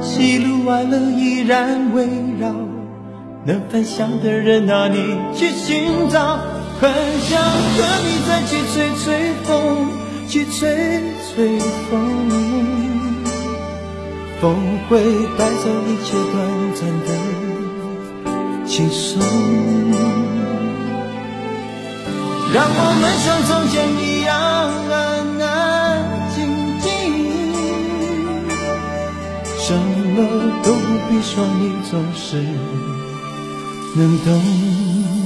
喜怒哀乐依然围绕，能分享的人哪里去寻找？很想和你再去吹吹风，去吹吹风，风会带走一切短暂的轻松，让我们像从前一样都不必说，你总是能懂。